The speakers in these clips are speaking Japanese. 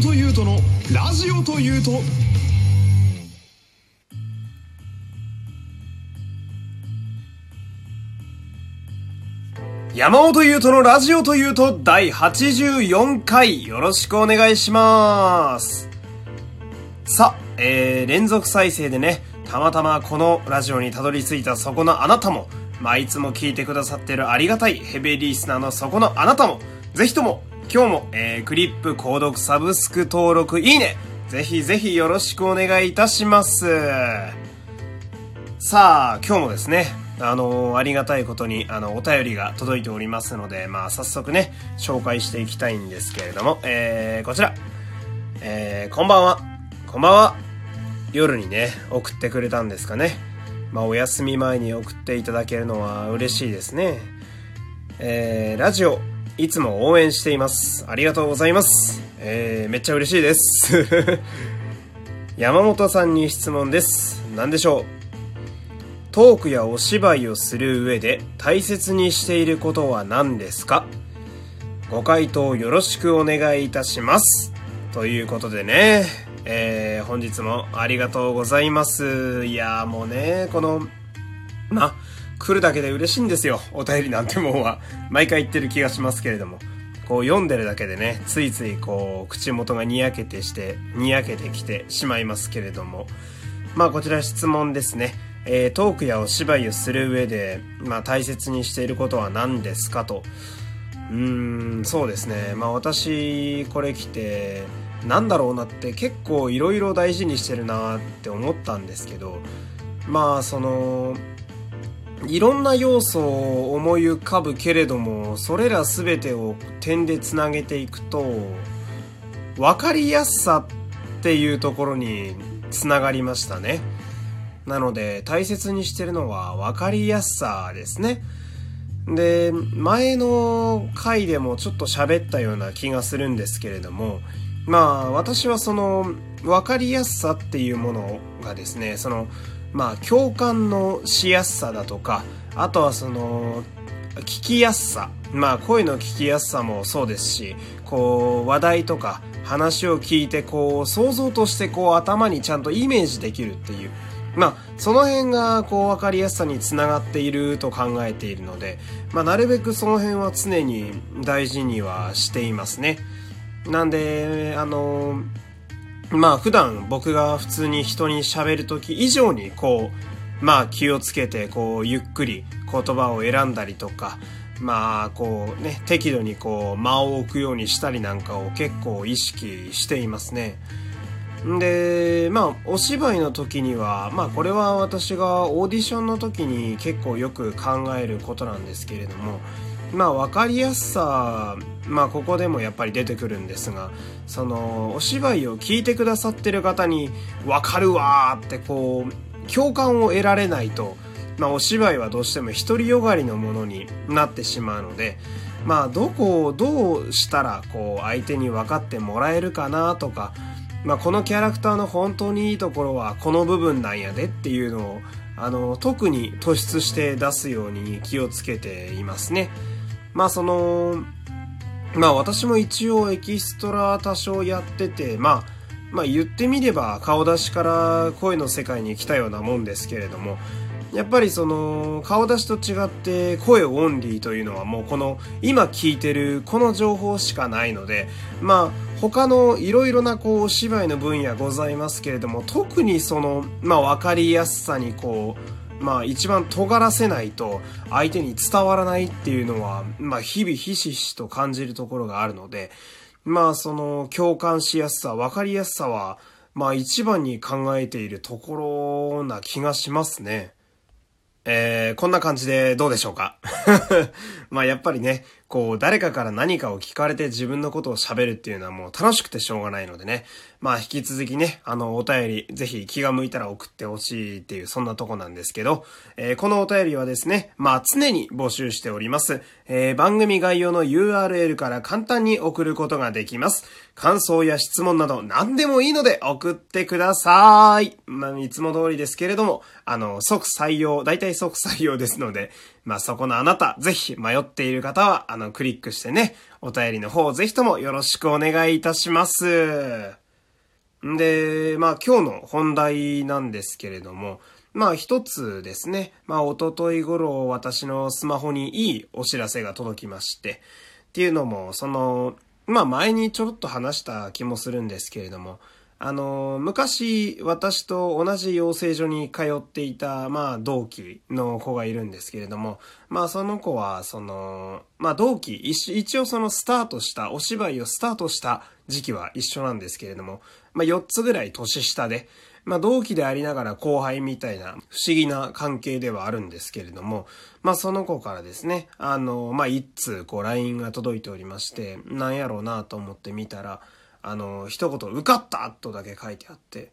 本優斗のラジオというと。山本優斗のラジオというと第84回よろしくお願いします。さあ、えー、連続再生でねたまたまこのラジオにたどり着いたそこのあなたもまあ、いつも聞いてくださってるありがたいヘビーリスナーのそこのあなたも、ぜひとも、今日も、えー、クリップ、購読、サブスク、登録、いいねぜひぜひよろしくお願いいたします。さあ、今日もですね、あのー、ありがたいことに、あの、お便りが届いておりますので、まあ、早速ね、紹介していきたいんですけれども、えー、こちら。えー、こんばんは。こんばんは。夜にね、送ってくれたんですかね。まあ、お休み前に送っていただけるのは嬉しいですね。えー、ラジオ、いつも応援しています。ありがとうございます。えー、めっちゃ嬉しいです。山本さんに質問です。何でしょう？トークやお芝居をする上で大切にしていることは何ですか？ご回答よろしくお願いいたします。ということでね、えー、本日もありがとうございます。いやーもうね、この、ま、来るだけで嬉しいんですよ。お便りなんてもんは。毎回言ってる気がしますけれども。こう読んでるだけでね、ついついこう、口元がにやけてして、にやけてきてしまいますけれども。まあこちら質問ですね。えー、トークやお芝居をする上で、まあ大切にしていることは何ですかと。うーん、そうですね。まあ私、これ来て、なんだろうなって結構いろいろ大事にしてるなって思ったんですけどまあそのいろんな要素を思い浮かぶけれどもそれら全てを点でつなげていくと分かりやすさっていうところにつながりましたね。なので大切にしてるのは分かりやすさですね。で前の回でもちょっと喋ったような気がするんですけれどもまあ私はその分かりやすさっていうものがですねそのまあ共感のしやすさだとかあとはその聞きやすさまあ声の聞きやすさもそうですしこう話題とか話を聞いてこう想像としてこう頭にちゃんとイメージできるっていうまあその辺がこう分かりやすさにつながっていると考えているのでまあなるべくその辺は常に大事にはしていますね。なんで、あの、まあ普段僕が普通に人に喋る時以上にこう、まあ気をつけてこうゆっくり言葉を選んだりとか、まあこうね、適度にこう間を置くようにしたりなんかを結構意識していますね。で、まあお芝居の時には、まあこれは私がオーディションの時に結構よく考えることなんですけれども、まあ分かりやすさ、まあここでもやっぱり出てくるんですが、そのお芝居を聞いてくださってる方に分かるわってこう共感を得られないと、まあお芝居はどうしても独りよがりのものになってしまうので、まあどこをどうしたらこう相手に分かってもらえるかなとか、まあこのキャラクターの本当にいいところはこの部分なんやでっていうのをあの特に突出して出すように気をつけていますね。まあその、まあ私も一応エキストラ多少やってて、まあ、まあ言ってみれば顔出しから声の世界に来たようなもんですけれども、やっぱりその顔出しと違って声オンリーというのはもうこの今聞いてるこの情報しかないのでまあ他のいろいろなこうお芝居の分野ございますけれども特にそのまあ分かりやすさにこうまあ一番尖らせないと相手に伝わらないっていうのは、まあ日々ひしひしと感じるところがあるので、まあその共感しやすさ、わかりやすさは、まあ一番に考えているところな気がしますね。えー、こんな感じでどうでしょうか？まあやっぱりね、こう誰かから何かを聞かれて自分のことを喋るっていうのはもう楽しくてしょうがないのでね。まあ引き続きね、あのお便りぜひ気が向いたら送ってほしいっていうそんなとこなんですけど、えー、このお便りはですね、まあ常に募集しております。えー、番組概要の URL から簡単に送ることができます。感想や質問など何でもいいので送ってください。まあいつも通りですけれども、あの即採用、大体即採用ですので、まあそこのあなた、ぜひ迷っている方は、あの、クリックしてね、お便りの方、ぜひともよろしくお願いいたします。んで、まあ今日の本題なんですけれども、まあ一つですね、まあ一昨日頃私のスマホにいいお知らせが届きまして、っていうのも、その、まあ前にちょろっと話した気もするんですけれども、あの、昔、私と同じ養成所に通っていた、まあ、同期の子がいるんですけれども、まあ、その子は、その、まあ、同期、一応そのスタートした、お芝居をスタートした時期は一緒なんですけれども、まあ、4つぐらい年下で、まあ、同期でありながら後輩みたいな不思議な関係ではあるんですけれども、まあ、その子からですね、あの、まあ、一通、こう、LINE が届いておりまして、なんやろうなと思って見たら、あの、一言、受かったとだけ書いてあって、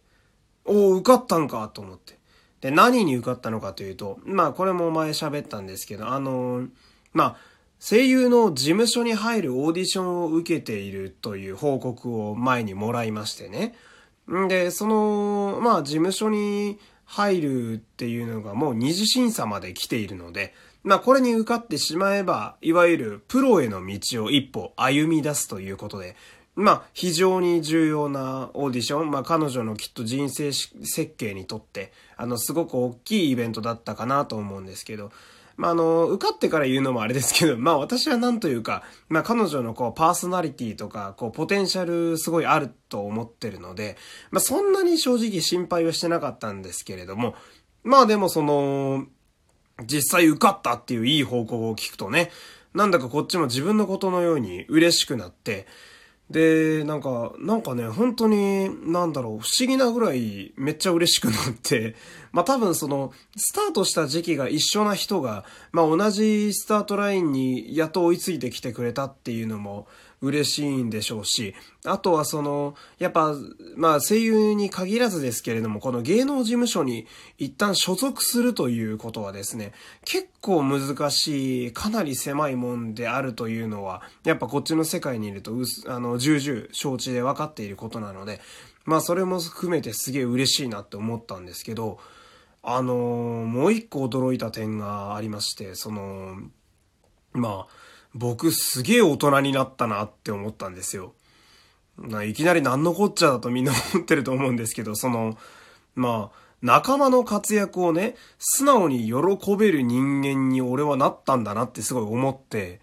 おお、受かったんかと思って。で、何に受かったのかというと、まあ、これも前喋ったんですけど、あの、まあ、声優の事務所に入るオーディションを受けているという報告を前にもらいましてね。んで、その、まあ、事務所に入るっていうのがもう二次審査まで来ているので、まあ、これに受かってしまえば、いわゆるプロへの道を一歩歩み出すということで、まあ、非常に重要なオーディション。まあ、彼女のきっと人生設計にとって、あの、すごく大きいイベントだったかなと思うんですけど、まあ、あの、受かってから言うのもあれですけど、まあ、私はなんというか、まあ、彼女のこう、パーソナリティとか、こう、ポテンシャルすごいあると思ってるので、まあ、そんなに正直心配はしてなかったんですけれども、まあ、でもその、実際受かったっていういい報告を聞くとね、なんだかこっちも自分のことのように嬉しくなって、で、なんか、なんかね、本当に、なんだろう、不思議なぐらいめっちゃ嬉しくなって、まあ多分その、スタートした時期が一緒な人が、まあ同じスタートラインにやっと追いついてきてくれたっていうのも、嬉しいんでしょうし、あとはその、やっぱ、まあ声優に限らずですけれども、この芸能事務所に一旦所属するということはですね、結構難しい、かなり狭いもんであるというのは、やっぱこっちの世界にいると、あの、重々承知で分かっていることなので、まあそれも含めてすげえ嬉しいなって思ったんですけど、あのもう一個驚いた点がありまして、その、まあ、僕すげえ大人になったなって思ったんですよ。いきなり何のこっちゃだとみんな思ってると思うんですけど、その、まあ、仲間の活躍をね、素直に喜べる人間に俺はなったんだなってすごい思って、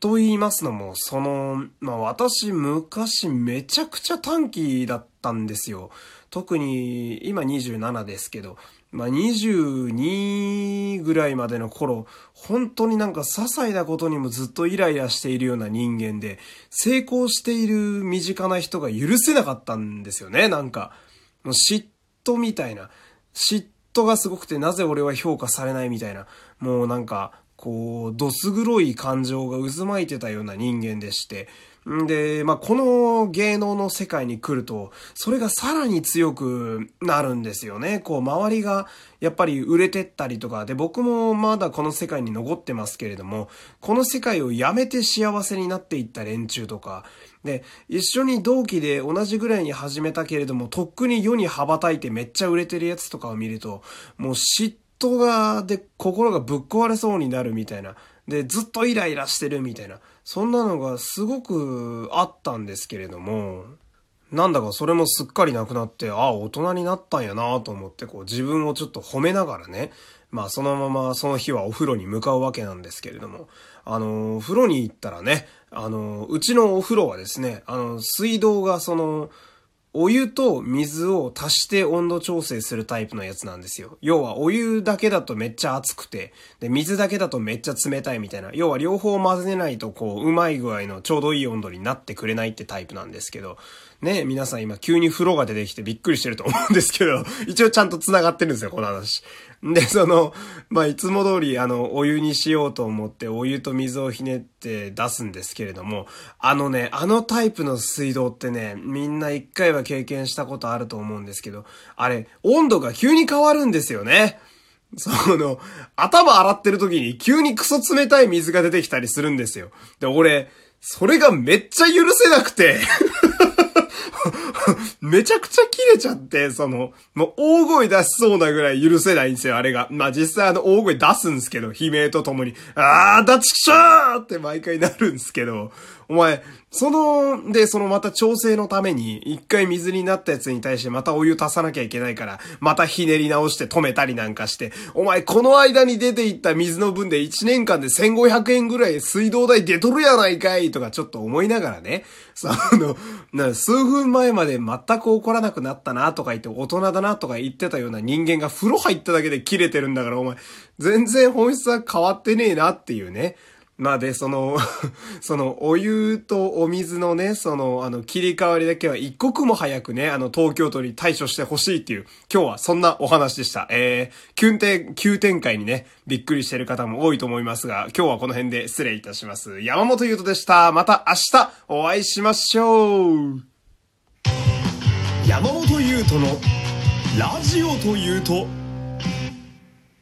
と言いますのも、その、まあ私昔めちゃくちゃ短期だったんですよ。特に今27ですけど、まあ、22ぐらいまでの頃、本当になんか些細なことにもずっとイライラしているような人間で、成功している身近な人が許せなかったんですよね、なんか。もう嫉妬みたいな。嫉妬がすごくてなぜ俺は評価されないみたいな。もうなんか、こう、どす黒い感情が渦巻いてたような人間でして、んで、まあ、この芸能の世界に来ると、それがさらに強くなるんですよね。こう、周りがやっぱり売れてったりとか、で、僕もまだこの世界に残ってますけれども、この世界をやめて幸せになっていった連中とか、で、一緒に同期で同じぐらいに始めたけれども、とっくに世に羽ばたいてめっちゃ売れてるやつとかを見ると、もう嫉妬が、で、心がぶっ壊れそうになるみたいな。で、ずっとイライラしてるみたいな。そんなのがすごくあったんですけれども、なんだかそれもすっかりなくなって、ああ、大人になったんやなと思って、こう自分をちょっと褒めながらね、まあそのままその日はお風呂に向かうわけなんですけれども、あの、風呂に行ったらね、あの、うちのお風呂はですね、あの、水道がその、お湯と水を足して温度調整するタイプのやつなんですよ。要はお湯だけだとめっちゃ熱くて、で、水だけだとめっちゃ冷たいみたいな。要は両方混ぜないとこう、うまい具合のちょうどいい温度になってくれないってタイプなんですけど、ね、皆さん今急に風呂が出てきてびっくりしてると思うんですけど、一応ちゃんと繋がってるんですよ、この話。で、その、まあ、いつも通り、あの、お湯にしようと思って、お湯と水をひねって出すんですけれども、あのね、あのタイプの水道ってね、みんな一回は経験したことあると思うんですけど、あれ、温度が急に変わるんですよね。その、頭洗ってる時に急にクソ冷たい水が出てきたりするんですよ。で、俺、それがめっちゃ許せなくて めちゃくちゃ切れちゃって、その、もう大声出しそうなぐらい許せないんですよ、あれが。まあ実際あの大声出すんですけど、悲鳴とともに、あー、ダチクショーって毎回なるんですけど、お前、その、で、そのまた調整のために、一回水になったやつに対してまたお湯足さなきゃいけないから、またひねり直して止めたりなんかして、お前この間に出ていった水の分で1年間で1500円ぐらい水道代出とるやないかいとかちょっと思いながらね、その、な数分前まで全く怒らなくなったなとか言って大人だなとか言ってたような人間が風呂入っただけで切れてるんだからお前、全然本質は変わってねえなっていうね。まあで、その その、お湯とお水のね、その、あの、切り替わりだけは一刻も早くね、あの、東京都に対処してほしいっていう、今日はそんなお話でした。えー、急展、急展開にね、びっくりしてる方も多いと思いますが、今日はこの辺で失礼いたします。山本優斗でした。また明日お会いしましょう山本優斗のラジオというと、